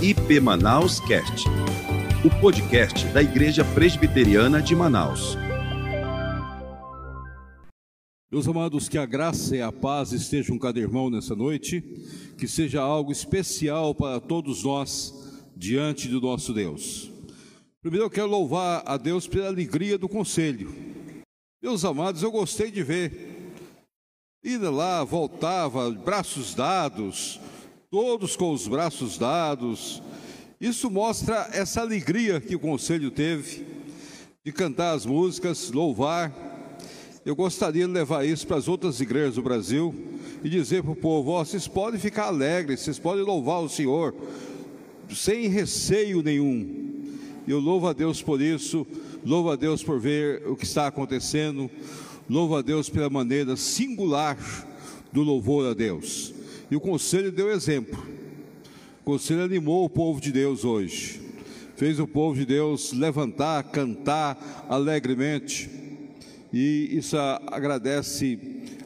IP Manaus Cast, o podcast da Igreja Presbiteriana de Manaus. Meus amados, que a graça e a paz estejam cada irmão nessa noite, que seja algo especial para todos nós diante do nosso Deus. Primeiro eu quero louvar a Deus pela alegria do conselho. Meus amados, eu gostei de ver. Ida lá, voltava, braços dados, todos com os braços dados. Isso mostra essa alegria que o conselho teve de cantar as músicas, louvar. Eu gostaria de levar isso para as outras igrejas do Brasil e dizer para o povo: ó, vocês podem ficar alegres, vocês podem louvar o Senhor sem receio nenhum. Eu louvo a Deus por isso, louvo a Deus por ver o que está acontecendo, louvo a Deus pela maneira singular do louvor a Deus. E o conselho deu exemplo. O conselho animou o povo de Deus hoje. Fez o povo de Deus levantar, cantar alegremente. E isso agradece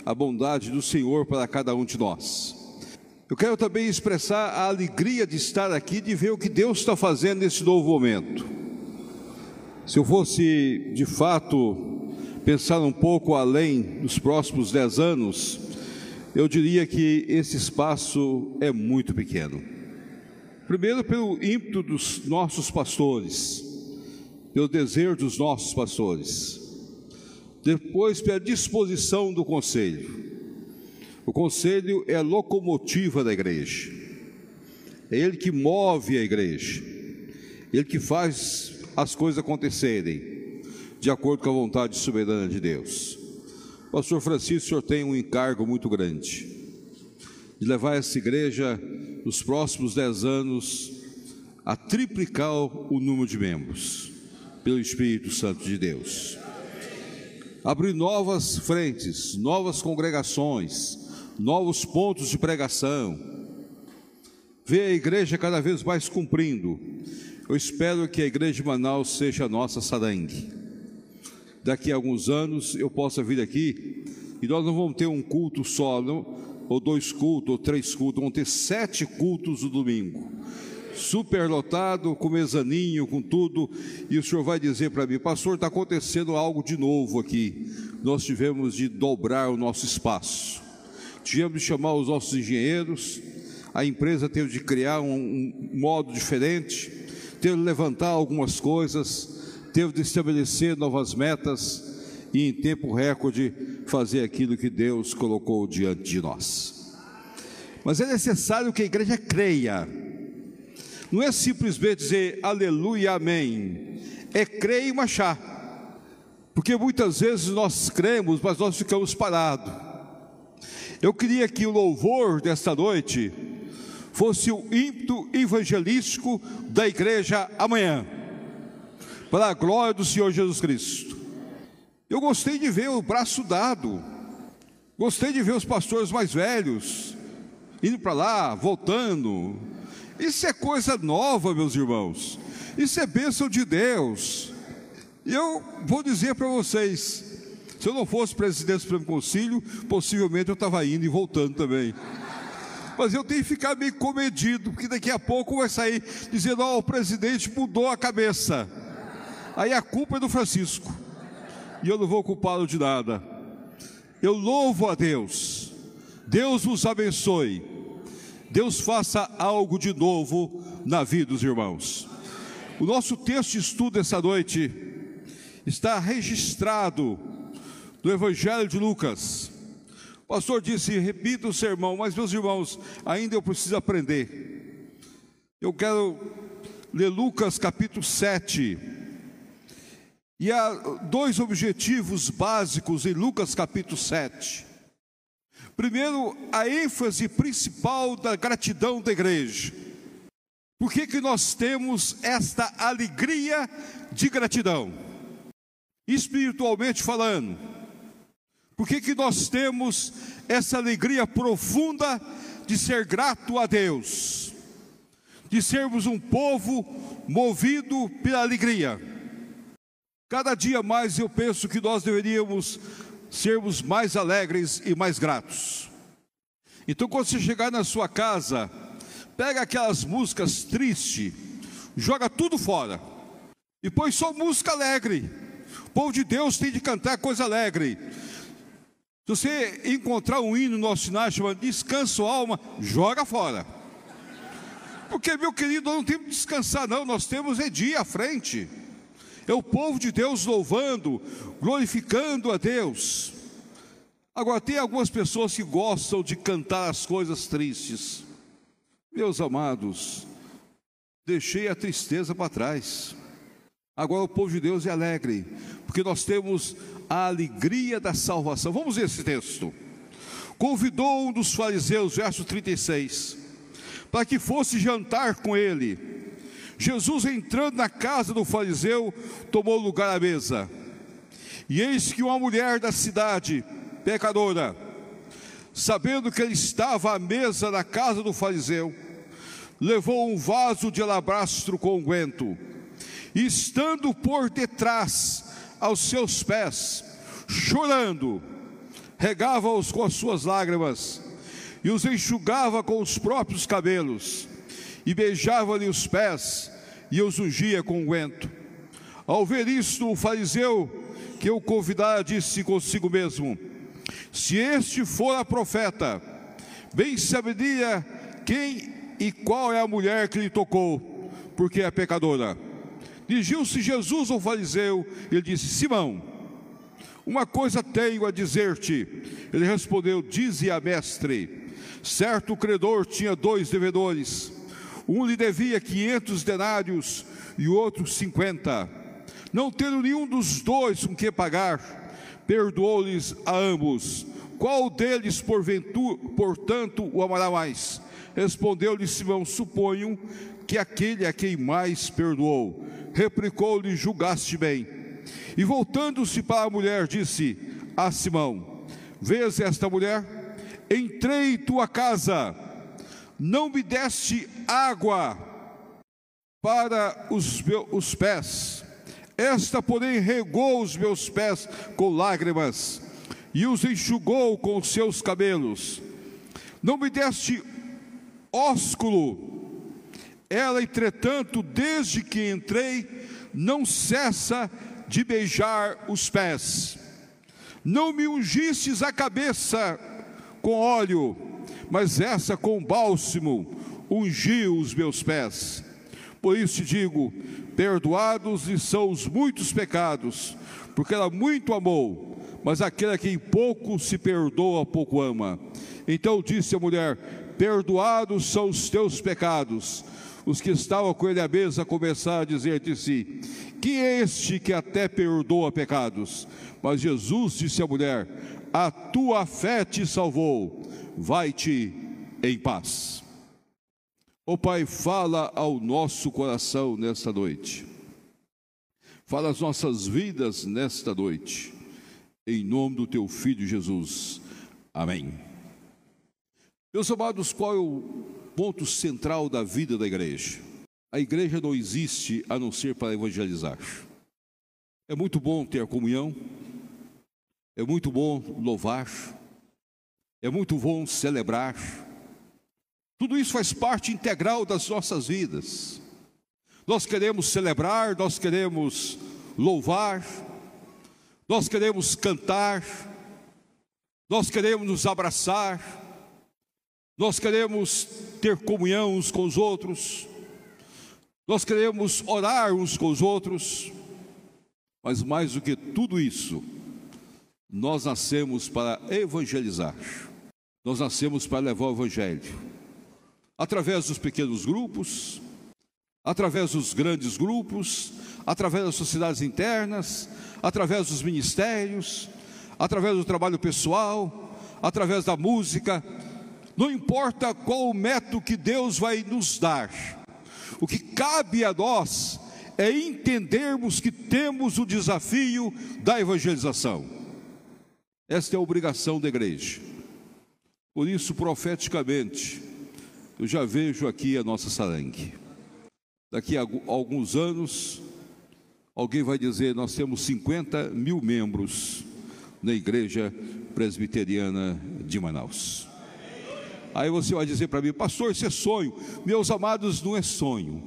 a bondade do Senhor para cada um de nós. Eu quero também expressar a alegria de estar aqui, de ver o que Deus está fazendo nesse novo momento. Se eu fosse, de fato, pensar um pouco além dos próximos dez anos, eu diria que esse espaço é muito pequeno. Primeiro, pelo ímpeto dos nossos pastores, pelo desejo dos nossos pastores. Depois, pela disposição do conselho. O conselho é a locomotiva da igreja. É ele que move a igreja. Ele que faz as coisas acontecerem de acordo com a vontade soberana de Deus. Pastor Francisco, o senhor tem um encargo muito grande de levar essa igreja nos próximos dez anos a triplicar o número de membros, pelo Espírito Santo de Deus. Abrir novas frentes, novas congregações, novos pontos de pregação. Ver a igreja cada vez mais cumprindo. Eu espero que a igreja de Manaus seja a nossa sarangue daqui a alguns anos eu possa vir aqui e nós não vamos ter um culto só, não, ou dois cultos, ou três cultos, vamos ter sete cultos no domingo. Superlotado, com mezaninho, com tudo, e o senhor vai dizer para mim, pastor, está acontecendo algo de novo aqui. Nós tivemos de dobrar o nosso espaço, tivemos de chamar os nossos engenheiros, a empresa teve de criar um, um modo diferente, teve de levantar algumas coisas, teve de estabelecer novas metas e, em tempo recorde, fazer aquilo que Deus colocou diante de nós. Mas é necessário que a igreja creia, não é simplesmente dizer aleluia, amém, é crer e marchar, porque muitas vezes nós cremos, mas nós ficamos parados. Eu queria que o louvor desta noite fosse o ímpeto evangelístico da igreja amanhã para a glória do Senhor Jesus Cristo. Eu gostei de ver o braço dado, gostei de ver os pastores mais velhos indo para lá, voltando. Isso é coisa nova, meus irmãos. Isso é bênção de Deus. E eu vou dizer para vocês: se eu não fosse presidente do Supremo Conselho, possivelmente eu estava indo e voltando também. Mas eu tenho que ficar meio comedido, porque daqui a pouco vai sair dizendo: Ó, oh, o presidente mudou a cabeça. Aí a culpa é do Francisco. E eu não vou culpá-lo de nada. Eu louvo a Deus. Deus vos abençoe. Deus faça algo de novo na vida dos irmãos. O nosso texto de estudo essa noite está registrado no Evangelho de Lucas. O pastor disse: repita o sermão, mas meus irmãos, ainda eu preciso aprender. Eu quero ler Lucas capítulo 7 e há dois objetivos básicos em Lucas capítulo 7. Primeiro, a ênfase principal da gratidão da igreja. Por que, que nós temos esta alegria de gratidão? Espiritualmente falando, por que, que nós temos essa alegria profunda de ser grato a Deus, de sermos um povo movido pela alegria? Cada dia mais eu penso que nós deveríamos sermos mais alegres e mais gratos. Então, quando você chegar na sua casa, pega aquelas músicas tristes, joga tudo fora e põe só música alegre. O povo de Deus tem de cantar coisa alegre. Se você encontrar um hino no nosso sinal chamado Descanso Alma, joga fora. Porque, meu querido, não temos que descansar, não, nós temos é dia à frente. É o povo de Deus louvando, glorificando a Deus. Agora, tem algumas pessoas que gostam de cantar as coisas tristes. Meus amados, deixei a tristeza para trás. Agora o povo de Deus é alegre, porque nós temos a alegria da salvação. Vamos ver esse texto. Convidou um dos fariseus, verso 36, para que fosse jantar com ele. Jesus, entrando na casa do fariseu, tomou lugar à mesa. E eis que uma mulher da cidade, pecadora, sabendo que ele estava à mesa na casa do fariseu, levou um vaso de alabastro com unguento, e estando por detrás, aos seus pés, chorando, regava-os com as suas lágrimas e os enxugava com os próprios cabelos, e beijava-lhe os pés e os ungia com unguento. Ao ver isto, o fariseu que o convidara disse consigo mesmo: Se este for a profeta, bem saberia quem e qual é a mulher que lhe tocou, porque é pecadora. Dirigiu-se Jesus ao fariseu e disse: Simão, uma coisa tenho a dizer-te. Ele respondeu: Dize a mestre. Certo credor tinha dois devedores. Um lhe devia quinhentos denários e o outro cinquenta. Não tendo nenhum dos dois com que pagar, perdoou-lhes a ambos. Qual deles, porventura, portanto, o amará mais? Respondeu-lhe Simão: Suponho que aquele a quem mais perdoou replicou-lhe: Julgaste bem. E voltando-se para a mulher, disse a Simão: Vês esta mulher? Entrei em tua casa, não me deste água para os, meus, os pés. Esta, porém, regou os meus pés com lágrimas e os enxugou com os seus cabelos. Não me deste ósculo ela, entretanto, desde que entrei, não cessa de beijar os pés. Não me ungistes a cabeça com óleo, mas essa com bálsamo ungiu os meus pés. Por isso te digo: perdoados lhe são os muitos pecados, porque ela muito amou, mas aquele a quem pouco se perdoa, pouco ama. Então disse a mulher: Perdoados são os teus pecados os que estavam com ele à mesa começaram a dizer de si: Quem é este que até perdoa pecados? Mas Jesus disse à mulher: A tua fé te salvou, vai-te em paz. O Pai, fala ao nosso coração nesta noite, fala às nossas vidas nesta noite, em nome do teu filho Jesus. Amém. Meus amados, qual é o ponto central da vida da igreja. A igreja não existe a não ser para evangelizar. É muito bom ter a comunhão, é muito bom louvar, é muito bom celebrar. Tudo isso faz parte integral das nossas vidas. Nós queremos celebrar, nós queremos louvar, nós queremos cantar, nós queremos nos abraçar, nós queremos ter comunhão uns com os outros, nós queremos orar uns com os outros, mas mais do que tudo isso, nós nascemos para evangelizar, nós nascemos para levar o Evangelho, através dos pequenos grupos, através dos grandes grupos, através das sociedades internas, através dos ministérios, através do trabalho pessoal, através da música, não importa qual o método que Deus vai nos dar, o que cabe a nós é entendermos que temos o desafio da evangelização. Esta é a obrigação da igreja. Por isso, profeticamente, eu já vejo aqui a nossa sarangue. Daqui a alguns anos, alguém vai dizer: nós temos 50 mil membros na igreja presbiteriana de Manaus. Aí você vai dizer para mim, pastor, isso é sonho. Meus amados, não é sonho.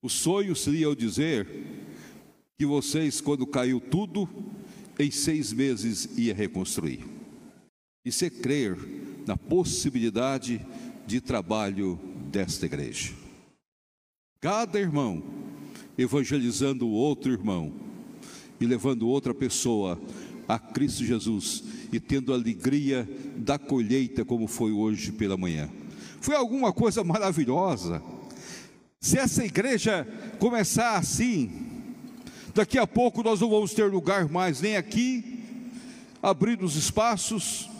O sonho seria eu dizer que vocês, quando caiu tudo, em seis meses ia reconstruir. Isso é crer na possibilidade de trabalho desta igreja. Cada irmão evangelizando o outro irmão e levando outra pessoa a Cristo Jesus e tendo alegria da colheita, como foi hoje pela manhã. Foi alguma coisa maravilhosa. Se essa igreja começar assim, daqui a pouco nós não vamos ter lugar mais nem aqui, abrir os espaços,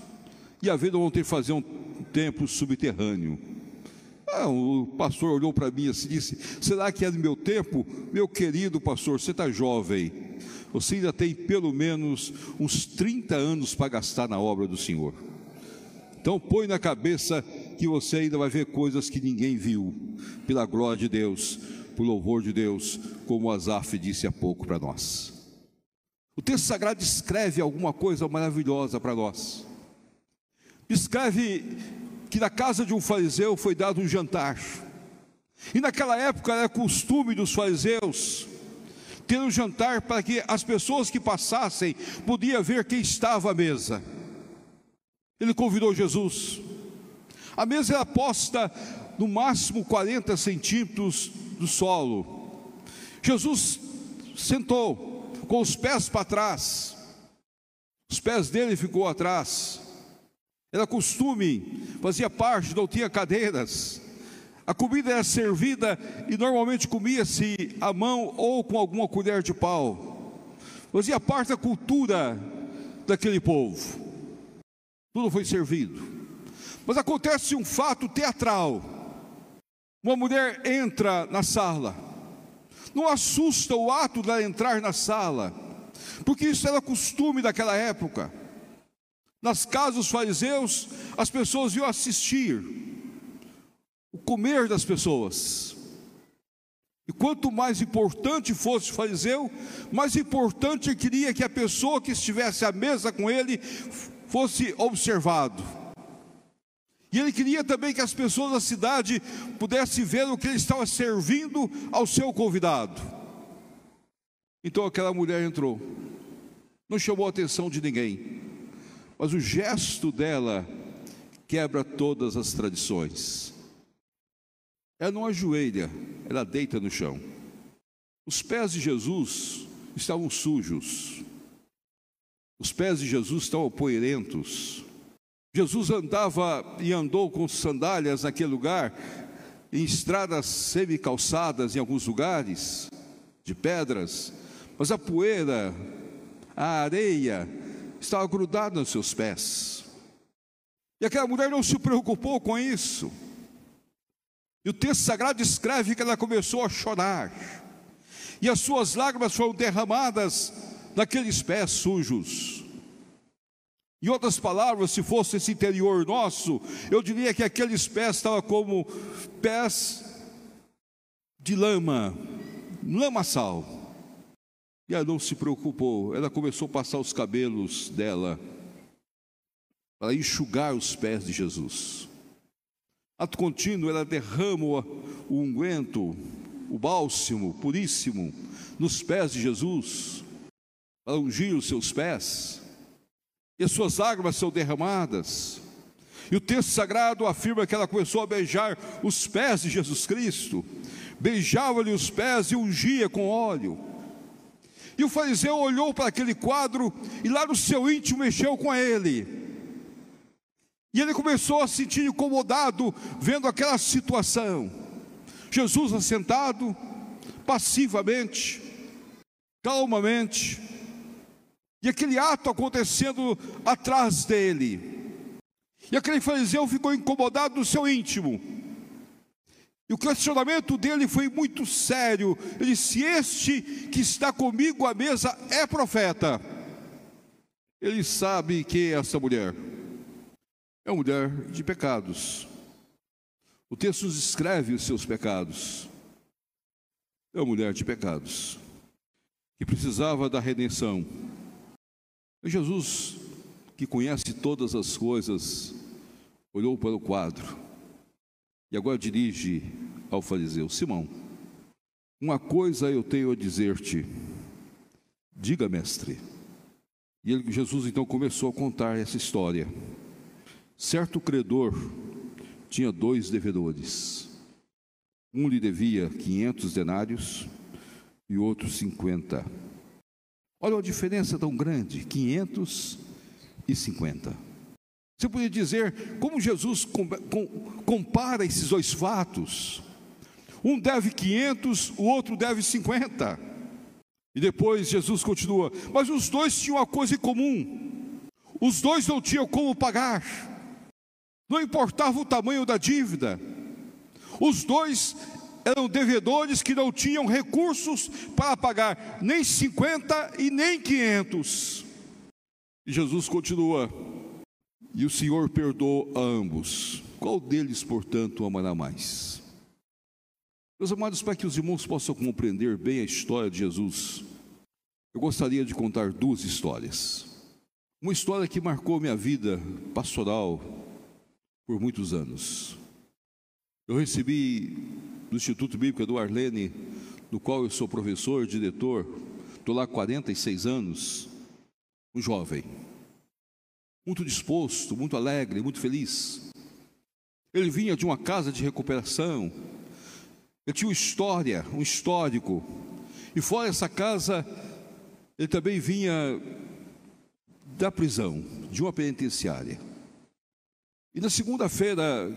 e a vida vão ter que fazer um templo subterrâneo. Ah, o pastor olhou para mim assim e disse: Será que é do meu tempo? Meu querido pastor, você está jovem. Você ainda tem pelo menos uns 30 anos para gastar na obra do Senhor. Então põe na cabeça que você ainda vai ver coisas que ninguém viu, pela glória de Deus, por louvor de Deus, como o Azaf disse há pouco para nós. O texto sagrado escreve alguma coisa maravilhosa para nós. Escreve que na casa de um fariseu foi dado um jantar. E naquela época era costume dos fariseus ter um jantar para que as pessoas que passassem podiam ver quem estava à mesa. Ele convidou Jesus. A mesa era posta no máximo 40 centímetros do solo. Jesus sentou com os pés para trás. Os pés dele ficou atrás. Era costume, fazia parte, não tinha cadeiras. A comida era servida e normalmente comia-se à mão ou com alguma colher de pau. Fazia parte da cultura daquele povo. Tudo foi servido. Mas acontece um fato teatral. Uma mulher entra na sala. Não assusta o ato dela entrar na sala, porque isso era costume daquela época. Nas casas dos fariseus, as pessoas iam assistir o comer das pessoas. E quanto mais importante fosse o fariseu, mais importante queria que a pessoa que estivesse à mesa com ele fosse observado. E ele queria também que as pessoas da cidade pudessem ver o que ele estava servindo ao seu convidado. Então aquela mulher entrou, não chamou a atenção de ninguém, mas o gesto dela quebra todas as tradições. Ela não ajoelha, ela deita no chão. Os pés de Jesus estavam sujos. Os pés de Jesus estavam poeirentos. Jesus andava e andou com sandálias naquele lugar, em estradas semi-calçadas em alguns lugares, de pedras, mas a poeira, a areia, estava grudado nos seus pés. E aquela mulher não se preocupou com isso. E o texto sagrado escreve que ela começou a chorar. E as suas lágrimas foram derramadas naqueles pés sujos. Em outras palavras, se fosse esse interior nosso, eu diria que aqueles pés estavam como pés de lama, lamaçal. E ela não se preocupou, ela começou a passar os cabelos dela para enxugar os pés de Jesus. Ato contínuo, ela derrama o unguento, o bálsamo puríssimo, nos pés de Jesus, para ungir os seus pés, e as suas lágrimas são derramadas. E o texto sagrado afirma que ela começou a beijar os pés de Jesus Cristo, beijava-lhe os pés e ungia com óleo. E o fariseu olhou para aquele quadro e lá no seu íntimo mexeu com ele. E ele começou a se sentir incomodado vendo aquela situação. Jesus assentado, passivamente, calmamente, e aquele ato acontecendo atrás dele. E aquele fariseu ficou incomodado no seu íntimo. E o questionamento dele foi muito sério. Ele disse: Este que está comigo à mesa é profeta. Ele sabe que essa mulher é uma mulher de pecados. O texto nos escreve os seus pecados. É uma mulher de pecados que precisava da redenção. Jesus que conhece todas as coisas, olhou para o quadro e agora dirige ao fariseu: Simão, uma coisa eu tenho a dizer-te. Diga, mestre. E ele, Jesus então começou a contar essa história. Certo credor tinha dois devedores. Um lhe devia 500 denários e outro 50. Olha a diferença tão grande, 500 e 50. Você podia dizer como Jesus compara esses dois fatos. Um deve 500, o outro deve 50. E depois Jesus continua: Mas os dois tinham uma coisa em comum. Os dois não tinham como pagar. Não importava o tamanho da dívida. Os dois eram devedores que não tinham recursos para pagar nem 50 e nem 500. E Jesus continua: e o Senhor perdoou a ambos. Qual deles, portanto, amará mais? Meus amados, para que os irmãos possam compreender bem a história de Jesus, eu gostaria de contar duas histórias. Uma história que marcou minha vida pastoral por muitos anos. Eu recebi do Instituto Bíblico do Arlene, do qual eu sou professor, diretor, estou lá há 46 anos, um jovem muito disposto, muito alegre, muito feliz. Ele vinha de uma casa de recuperação, ele tinha uma história, um histórico, e fora essa casa, ele também vinha da prisão, de uma penitenciária. E na segunda-feira,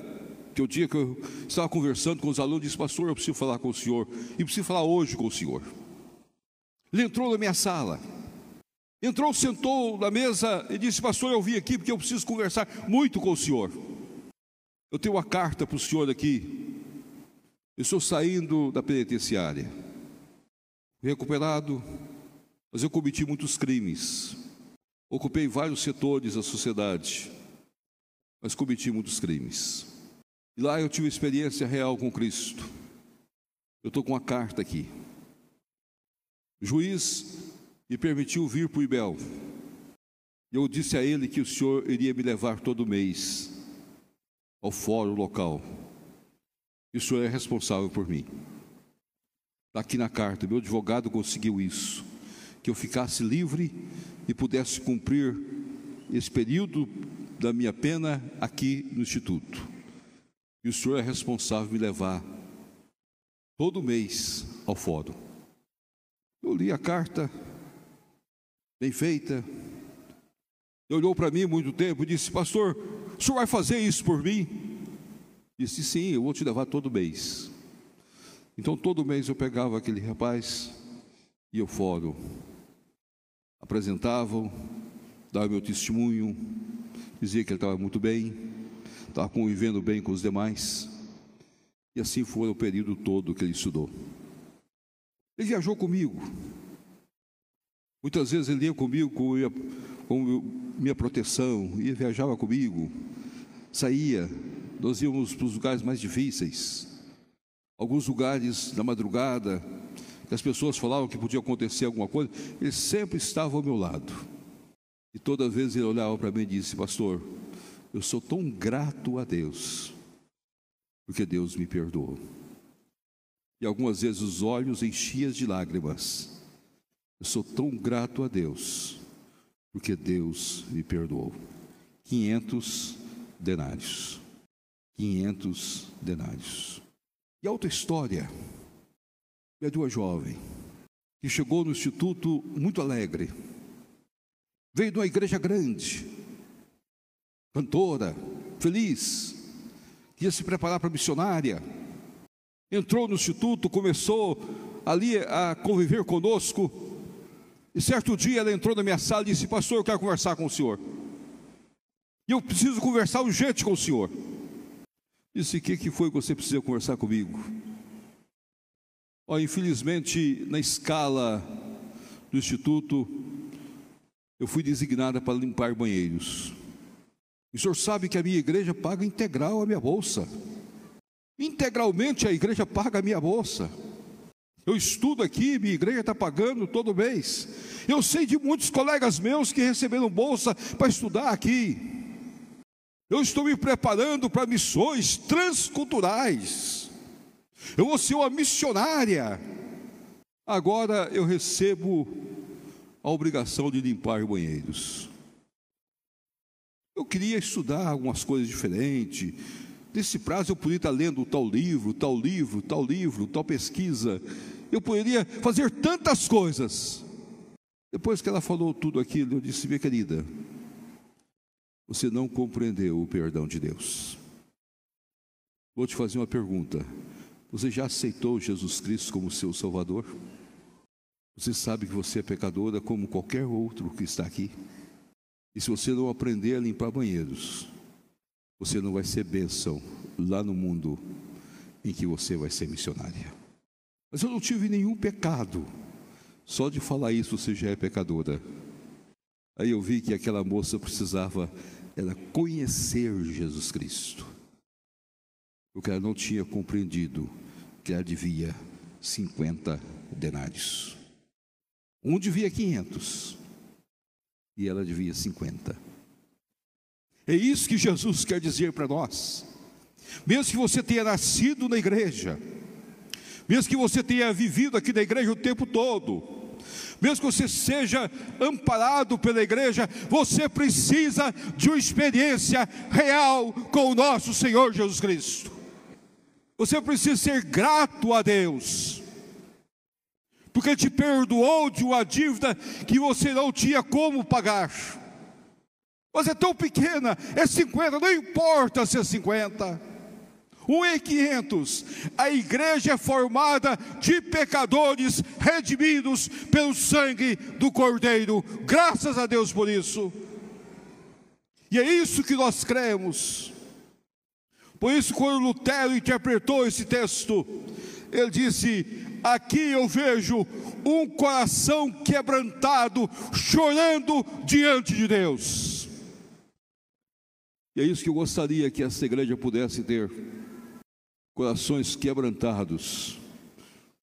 que o dia que eu estava conversando com os alunos, disse: Pastor, eu preciso falar com o senhor, e preciso falar hoje com o senhor. Ele entrou na minha sala. Entrou, sentou na mesa e disse: Pastor, eu vim aqui porque eu preciso conversar muito com o senhor. Eu tenho uma carta para o senhor aqui. Eu estou saindo da penitenciária, recuperado, mas eu cometi muitos crimes. Ocupei vários setores da sociedade, mas cometi muitos crimes. E lá eu tive experiência real com Cristo. Eu estou com uma carta aqui. O juiz me permitiu vir para o Ibel. Eu disse a ele que o senhor iria me levar todo mês ao fórum local. E o senhor é responsável por mim. Está aqui na carta, meu advogado conseguiu isso. Que eu ficasse livre e pudesse cumprir esse período da minha pena aqui no Instituto. E o senhor é responsável por me levar todo mês ao fórum. Eu li a carta, bem feita. Ele olhou para mim muito tempo e disse: Pastor, o senhor vai fazer isso por mim? Disse: Sim, eu vou te levar todo mês. Então, todo mês eu pegava aquele rapaz e eu fórum. Apresentavam, dava meu testemunho, dizia que ele estava muito bem, estava convivendo bem com os demais. E assim foi o período todo que ele estudou. Ele viajou comigo, Muitas vezes ele ia comigo com minha, com minha proteção, ia viajava comigo, saía, nós íamos para os lugares mais difíceis, alguns lugares na madrugada, que as pessoas falavam que podia acontecer alguma coisa, ele sempre estava ao meu lado. E toda vez ele olhava para mim e disse: Pastor, eu sou tão grato a Deus, porque Deus me perdoou. E algumas vezes os olhos enchiam de lágrimas eu sou tão grato a Deus, porque Deus me perdoou. 500 denários. 500 denários. E a outra história é de uma jovem que chegou no instituto muito alegre. Veio de uma igreja grande, cantora, feliz, ia se preparar para missionária. Entrou no instituto, começou ali a conviver conosco e certo dia ela entrou na minha sala e disse: Pastor, eu quero conversar com o senhor. E eu preciso conversar urgente com o senhor. Disse: O que, que foi que você precisa conversar comigo? Oh, infelizmente, na escala do instituto, eu fui designada para limpar banheiros. O senhor sabe que a minha igreja paga integral a minha bolsa. Integralmente a igreja paga a minha bolsa. Eu estudo aqui, minha igreja está pagando todo mês. Eu sei de muitos colegas meus que receberam bolsa para estudar aqui. Eu estou me preparando para missões transculturais. Eu vou ser uma missionária. Agora eu recebo a obrigação de limpar banheiros. Eu queria estudar algumas coisas diferentes. Nesse prazo eu poderia estar lendo tal livro, tal livro, tal livro, tal pesquisa. Eu poderia fazer tantas coisas. Depois que ela falou tudo aquilo, eu disse: minha querida, você não compreendeu o perdão de Deus. Vou te fazer uma pergunta. Você já aceitou Jesus Cristo como seu Salvador? Você sabe que você é pecadora como qualquer outro que está aqui? E se você não aprender a limpar banheiros, você não vai ser bênção lá no mundo em que você vai ser missionária. Mas eu não tive nenhum pecado. Só de falar isso você já é pecadora. Aí eu vi que aquela moça precisava ela conhecer Jesus Cristo. Porque ela não tinha compreendido que ela devia 50 denários. Um devia 500 e ela devia 50. É isso que Jesus quer dizer para nós. Mesmo que você tenha nascido na igreja, mesmo que você tenha vivido aqui na igreja o tempo todo, mesmo que você seja amparado pela igreja, você precisa de uma experiência real com o nosso Senhor Jesus Cristo. Você precisa ser grato a Deus, porque te perdoou de uma dívida que você não tinha como pagar. Mas é tão pequena, é 50, não importa se é 50. Um em 500, a igreja é formada de pecadores redimidos pelo sangue do Cordeiro. Graças a Deus por isso. E é isso que nós cremos. Por isso, quando Lutero interpretou esse texto, ele disse: Aqui eu vejo um coração quebrantado, chorando diante de Deus. E é isso que eu gostaria que essa igreja pudesse ter: corações quebrantados,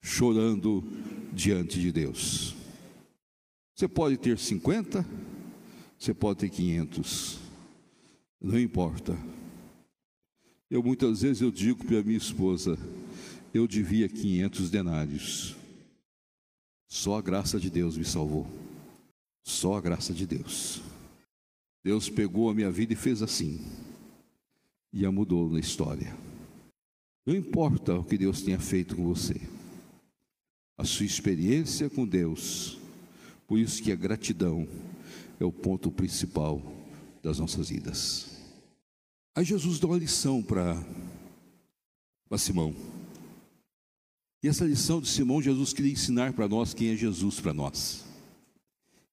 chorando diante de Deus. Você pode ter 50, você pode ter 500, não importa eu muitas vezes eu digo para minha esposa, eu devia 500 denários. Só a graça de Deus me salvou. Só a graça de Deus. Deus pegou a minha vida e fez assim. E a mudou na história. Não importa o que Deus tenha feito com você. A sua experiência com Deus. Por isso que a gratidão é o ponto principal das nossas vidas. Aí Jesus dá uma lição para Simão. E essa lição de Simão, Jesus queria ensinar para nós quem é Jesus para nós.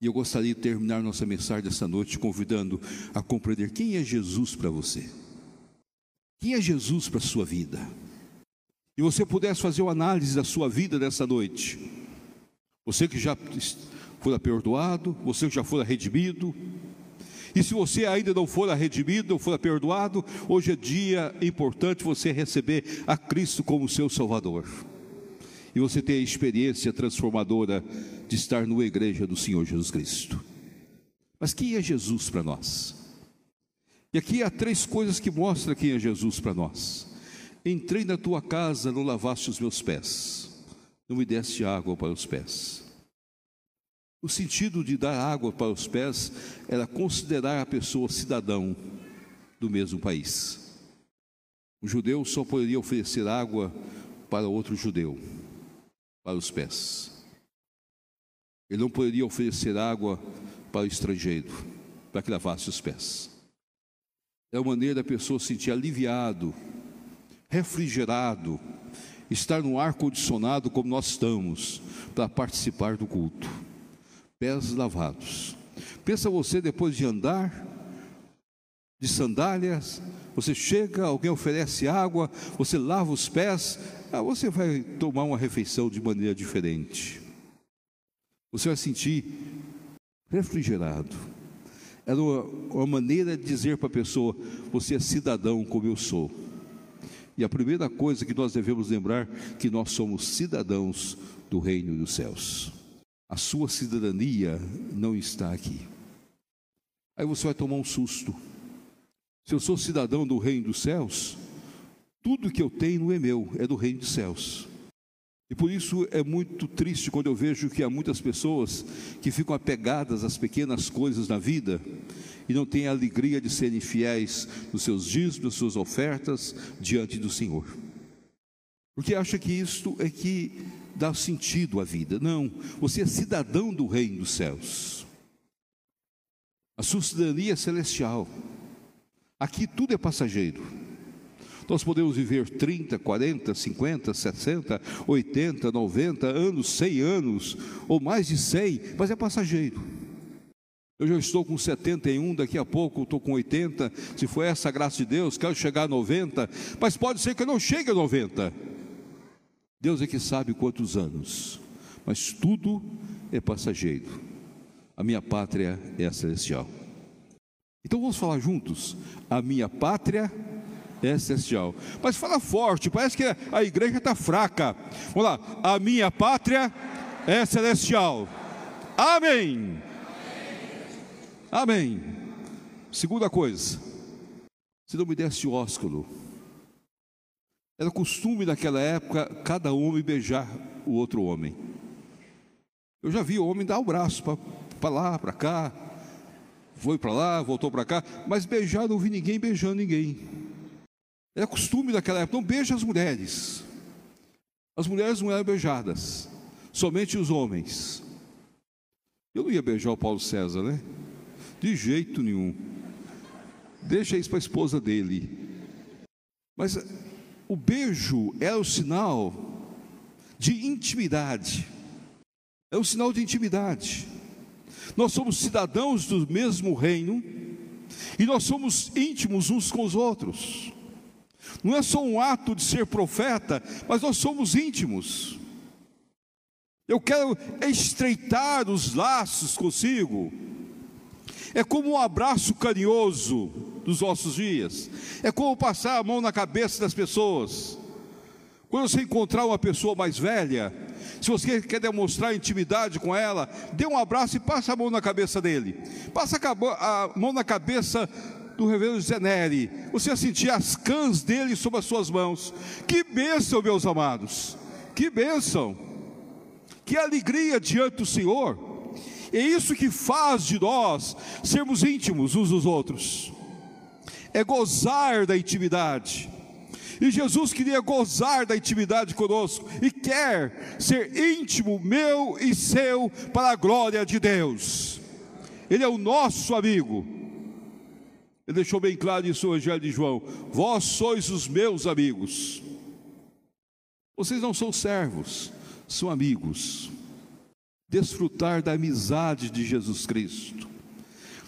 E eu gostaria de terminar nossa mensagem dessa noite convidando a compreender quem é Jesus para você. Quem é Jesus para a sua vida? E você pudesse fazer uma análise da sua vida nessa noite. Você que já foi perdoado, você que já foi redimido, e se você ainda não for redimido, não for perdoado, hoje é dia importante você receber a Cristo como seu Salvador. E você ter a experiência transformadora de estar numa igreja do Senhor Jesus Cristo. Mas quem é Jesus para nós? E aqui há três coisas que mostram quem é Jesus para nós. Entrei na tua casa, não lavaste os meus pés, não me deste água para os pés. O sentido de dar água para os pés era considerar a pessoa cidadão do mesmo país. O judeu só poderia oferecer água para outro judeu, para os pés. Ele não poderia oferecer água para o estrangeiro, para que lavasse os pés. É uma maneira da pessoa se sentir aliviado, refrigerado, estar no ar condicionado como nós estamos, para participar do culto pés lavados. Pensa você depois de andar de sandálias, você chega, alguém oferece água, você lava os pés, ah, você vai tomar uma refeição de maneira diferente. Você vai sentir refrigerado. Era uma, uma maneira de dizer para a pessoa: você é cidadão como eu sou. E a primeira coisa que nós devemos lembrar que nós somos cidadãos do reino dos céus a sua cidadania não está aqui. Aí você vai tomar um susto. Se eu sou cidadão do reino dos céus, tudo que eu tenho não é meu, é do reino dos céus. E por isso é muito triste quando eu vejo que há muitas pessoas que ficam apegadas às pequenas coisas na vida e não têm a alegria de serem fiéis nos seus dízimos, nas suas ofertas diante do Senhor. Porque acha que isto é que dá sentido à vida. Não, você é cidadão do reino dos céus. A sua cidadania é celestial. Aqui tudo é passageiro. Nós podemos viver 30, 40, 50, 60, 80, 90 anos, 100 anos, ou mais de 100, mas é passageiro. Eu já estou com 71, daqui a pouco estou com 80. Se for essa a graça de Deus, quero chegar a 90, mas pode ser que eu não chegue a 90. Deus é que sabe quantos anos, mas tudo é passageiro. A minha pátria é a celestial. Então vamos falar juntos. A minha pátria é celestial. Mas fala forte, parece que a igreja está fraca. Vamos lá. A minha pátria é celestial. Amém. Amém. Segunda coisa. Se não me desse ósculo, era costume naquela época cada homem beijar o outro homem. Eu já vi o homem dar o braço para lá, para cá, foi para lá, voltou para cá, mas beijar não vi ninguém beijando ninguém. Era costume daquela época, não beija as mulheres. As mulheres não eram beijadas, somente os homens. Eu não ia beijar o Paulo César, né? De jeito nenhum. Deixa isso para a esposa dele. Mas o beijo é o sinal de intimidade. É o sinal de intimidade. Nós somos cidadãos do mesmo reino e nós somos íntimos uns com os outros. Não é só um ato de ser profeta, mas nós somos íntimos. Eu quero estreitar os laços consigo. É como um abraço carinhoso dos nossos dias. É como passar a mão na cabeça das pessoas. Quando você encontrar uma pessoa mais velha, se você quer demonstrar intimidade com ela, dê um abraço e passa a mão na cabeça dele. Passa a mão na cabeça do reverendo Zeneri. Você sentir as cãs dele sob as suas mãos. Que bênção, meus amados. Que bênção. Que alegria diante do Senhor. É isso que faz de nós sermos íntimos uns dos outros é gozar da intimidade. E Jesus queria gozar da intimidade conosco e quer ser íntimo meu e seu para a glória de Deus. Ele é o nosso amigo. Ele deixou bem claro isso no Evangelho de João: Vós sois os meus amigos. Vocês não são servos, são amigos. Desfrutar da amizade de Jesus Cristo,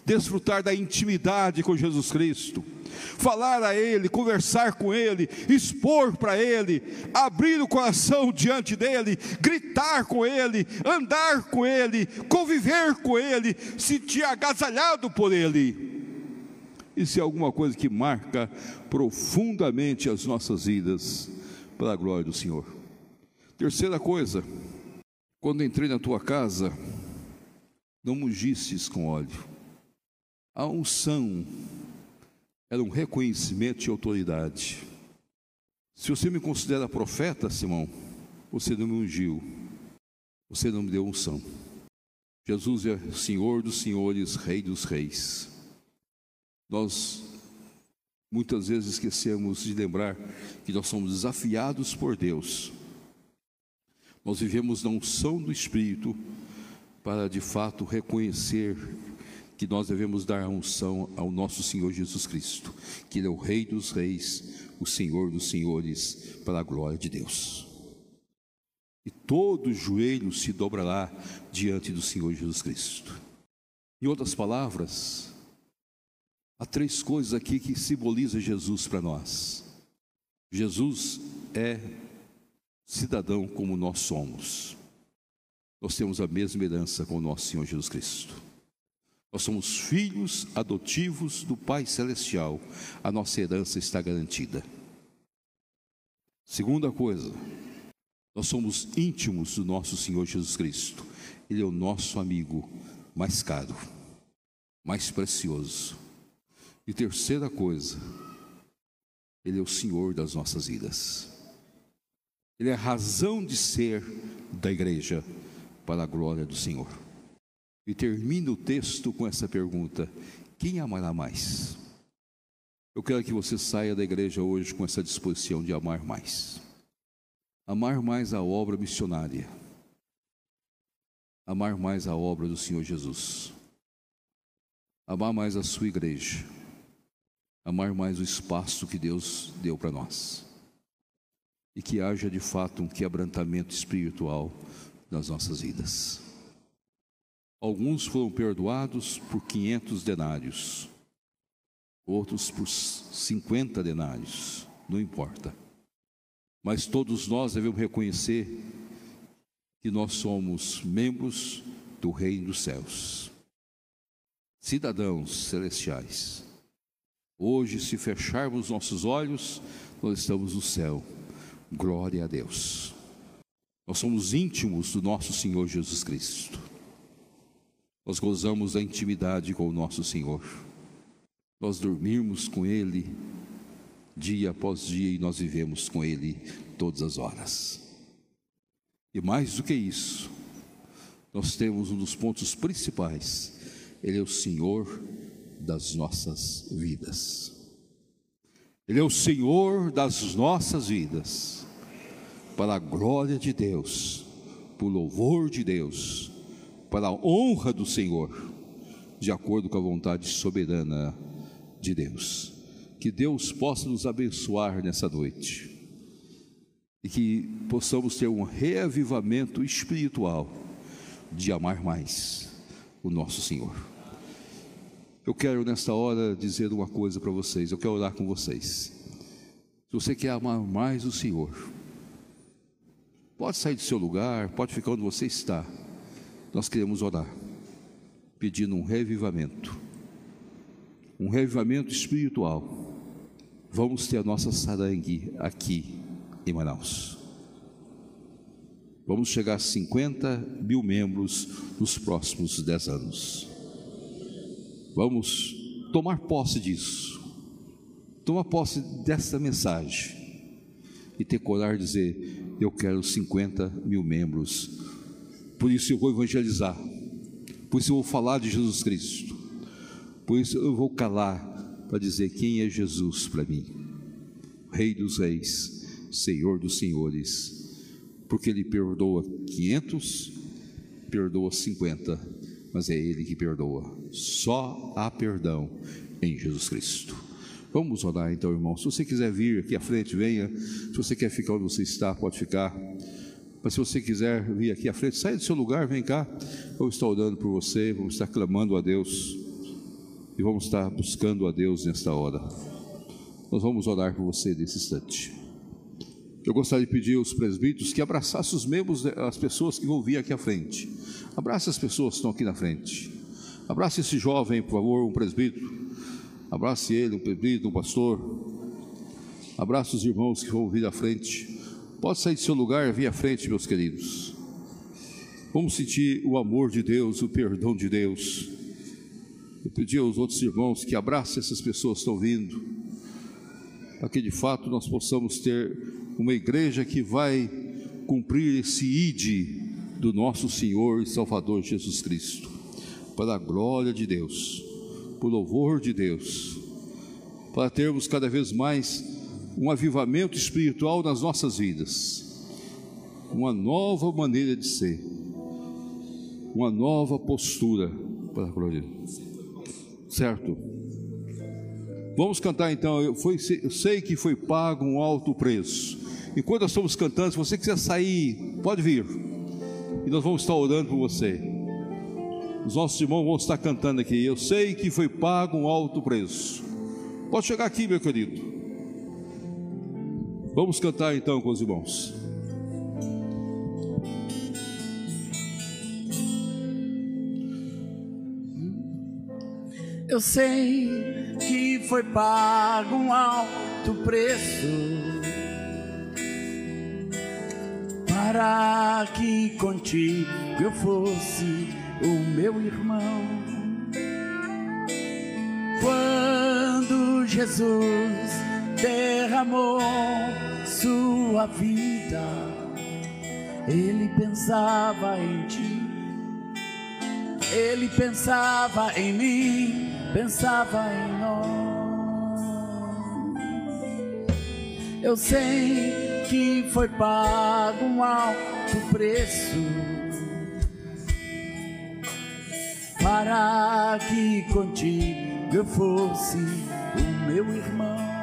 desfrutar da intimidade com Jesus Cristo falar a Ele, conversar com Ele, expor para Ele, abrir o coração diante dEle, gritar com Ele, andar com Ele, conviver com Ele, sentir agasalhado por Ele. Isso é alguma coisa que marca profundamente as nossas vidas, para a glória do Senhor. Terceira coisa, quando entrei na tua casa, não mugistes com óleo. A unção era um reconhecimento de autoridade. Se você me considera profeta, Simão, você não me ungiu, você não me deu unção. Jesus é Senhor dos senhores, Rei dos reis. Nós muitas vezes esquecemos de lembrar que nós somos desafiados por Deus. Nós vivemos na unção do Espírito para de fato reconhecer que nós devemos dar a unção ao nosso Senhor Jesus Cristo, que Ele é o Rei dos Reis, o Senhor dos Senhores, para a glória de Deus. E todo joelho se dobrará diante do Senhor Jesus Cristo. Em outras palavras, há três coisas aqui que simbolizam Jesus para nós. Jesus é cidadão como nós somos. Nós temos a mesma herança com o nosso Senhor Jesus Cristo. Nós somos filhos adotivos do Pai Celestial. A nossa herança está garantida. Segunda coisa, nós somos íntimos do nosso Senhor Jesus Cristo. Ele é o nosso amigo mais caro, mais precioso. E terceira coisa, Ele é o Senhor das nossas vidas. Ele é a razão de ser da igreja para a glória do Senhor. E termina o texto com essa pergunta: quem amará mais? Eu quero que você saia da igreja hoje com essa disposição de amar mais. Amar mais a obra missionária. Amar mais a obra do Senhor Jesus. Amar mais a sua igreja. Amar mais o espaço que Deus deu para nós. E que haja de fato um quebrantamento espiritual nas nossas vidas. Alguns foram perdoados por 500 denários, outros por 50 denários, não importa. Mas todos nós devemos reconhecer que nós somos membros do Reino dos Céus, cidadãos celestiais. Hoje, se fecharmos nossos olhos, nós estamos no céu. Glória a Deus. Nós somos íntimos do nosso Senhor Jesus Cristo. Nós gozamos da intimidade com o nosso Senhor. Nós dormimos com Ele dia após dia e nós vivemos com Ele todas as horas. E mais do que isso, nós temos um dos pontos principais: Ele é o Senhor das nossas vidas. Ele é o Senhor das nossas vidas para a glória de Deus, para o louvor de Deus, para a honra do Senhor, de acordo com a vontade soberana de Deus. Que Deus possa nos abençoar nessa noite e que possamos ter um reavivamento espiritual de amar mais o nosso Senhor. Eu quero nesta hora dizer uma coisa para vocês, eu quero orar com vocês. Se você quer amar mais o Senhor, Pode sair do seu lugar, pode ficar onde você está. Nós queremos orar, pedindo um revivamento, um revivamento espiritual. Vamos ter a nossa sarangue aqui em Manaus. Vamos chegar a 50 mil membros nos próximos 10 anos. Vamos tomar posse disso, tomar posse dessa mensagem e ter coragem de dizer: eu quero 50 mil membros. Por isso eu vou evangelizar. Por isso eu vou falar de Jesus Cristo. Por isso eu vou calar para dizer quem é Jesus para mim. Rei dos reis, Senhor dos senhores. Porque Ele perdoa 500, perdoa 50, mas é Ele que perdoa. Só há perdão em Jesus Cristo. Vamos orar então, irmão. Se você quiser vir aqui à frente, venha. Se você quer ficar onde você está, pode ficar. Mas se você quiser vir aqui à frente, saia do seu lugar, vem cá. Vamos estar orando por você, vamos estar clamando a Deus. E vamos estar buscando a Deus nesta hora. Nós vamos orar por você nesse instante. Eu gostaria de pedir aos presbíteros que abraçassem os membros, as pessoas que vão vir aqui à frente. Abrace as pessoas que estão aqui na frente. Abrace esse jovem, por favor, um presbítero. Abrace ele, um presbítero, um pastor. Abrace os irmãos que vão vir à frente. Pode sair do seu lugar e vir à frente, meus queridos. Vamos sentir o amor de Deus, o perdão de Deus. Eu pedi aos outros irmãos que abracem essas pessoas que estão vindo, para que de fato nós possamos ter uma igreja que vai cumprir esse ide do nosso Senhor e Salvador Jesus Cristo, para a glória de Deus por louvor de Deus, para termos cada vez mais um avivamento espiritual nas nossas vidas, uma nova maneira de ser, uma nova postura para a glória. Certo? Vamos cantar então. Eu, foi, eu sei que foi pago um alto preço. Enquanto nós estamos cantando, se você quiser sair, pode vir. E nós vamos estar orando por você. Os nossos irmãos vão estar cantando aqui. Eu sei que foi pago um alto preço. Pode chegar aqui, meu querido. Vamos cantar então com os irmãos. Eu sei que foi pago um alto preço para que contigo eu fosse o meu irmão. Quando Jesus derramou sua vida, ele pensava em ti, ele pensava em mim, pensava em nós. Eu sei que foi pago um alto preço para que contigo eu fosse o meu irmão.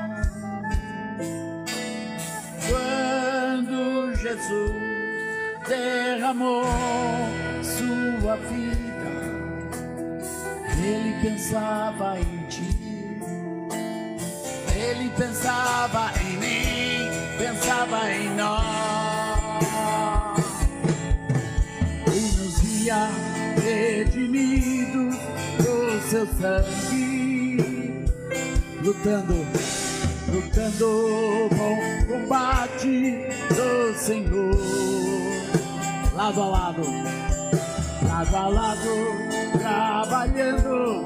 Quando Jesus derramou sua vida, ele pensava em ti. Ele pensava em mim, pensava em nós. E nos via redimidos do seu sangue, lutando, lutando bom combate do Senhor, lado a lado, lado a lado, trabalhando.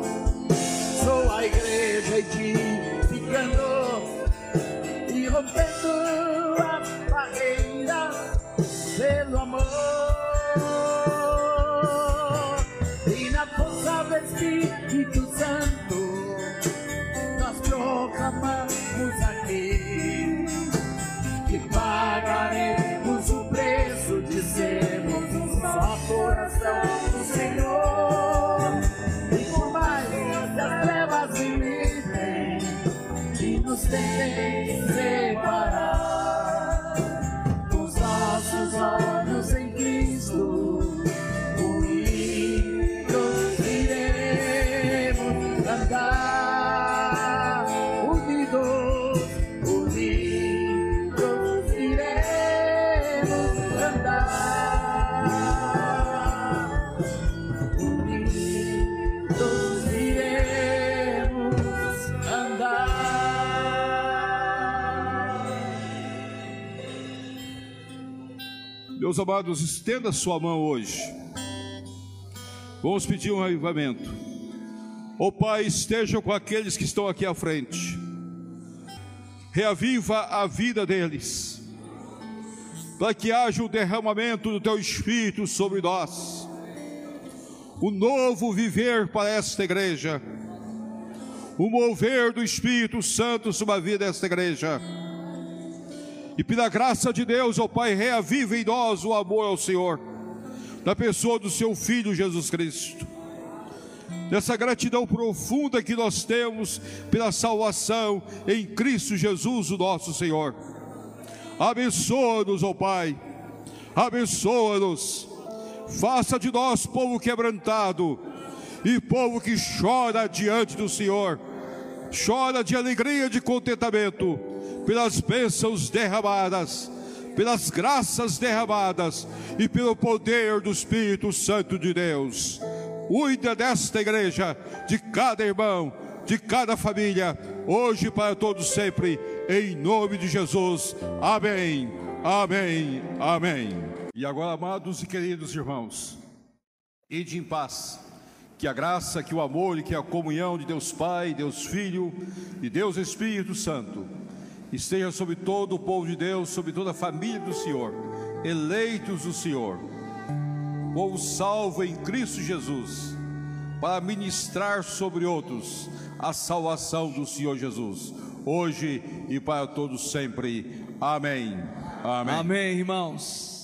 Sou a igreja edificando e rompendo a barreira pelo amor. Amados, estenda sua mão hoje. Vamos pedir um avivamento. Ó Pai, esteja com aqueles que estão aqui à frente. Reaviva a vida deles. Para que haja o derramamento do teu espírito sobre nós. O novo viver para esta igreja. O mover do Espírito Santo sobre a vida desta igreja. E pela graça de Deus, ó Pai, reaviva em nós o amor ao Senhor, na pessoa do seu Filho Jesus Cristo. Dessa gratidão profunda que nós temos pela salvação em Cristo Jesus, o nosso Senhor. Abençoa-nos, ó Pai, abençoa-nos. Faça de nós povo quebrantado e povo que chora diante do Senhor, chora de alegria, de contentamento pelas bênçãos derramadas, pelas graças derramadas e pelo poder do Espírito Santo de Deus. Cuida desta igreja, de cada irmão, de cada família, hoje para todos sempre, em nome de Jesus. Amém, amém, amém. E agora, amados e queridos irmãos, ide em paz. Que a graça, que o amor e que a comunhão de Deus Pai, Deus Filho e Deus Espírito Santo esteja sobre todo o povo de Deus, sobre toda a família do Senhor, eleitos do Senhor, povo salvo em Cristo Jesus, para ministrar sobre outros a salvação do Senhor Jesus, hoje e para todos sempre. Amém. Amém. Amém, irmãos.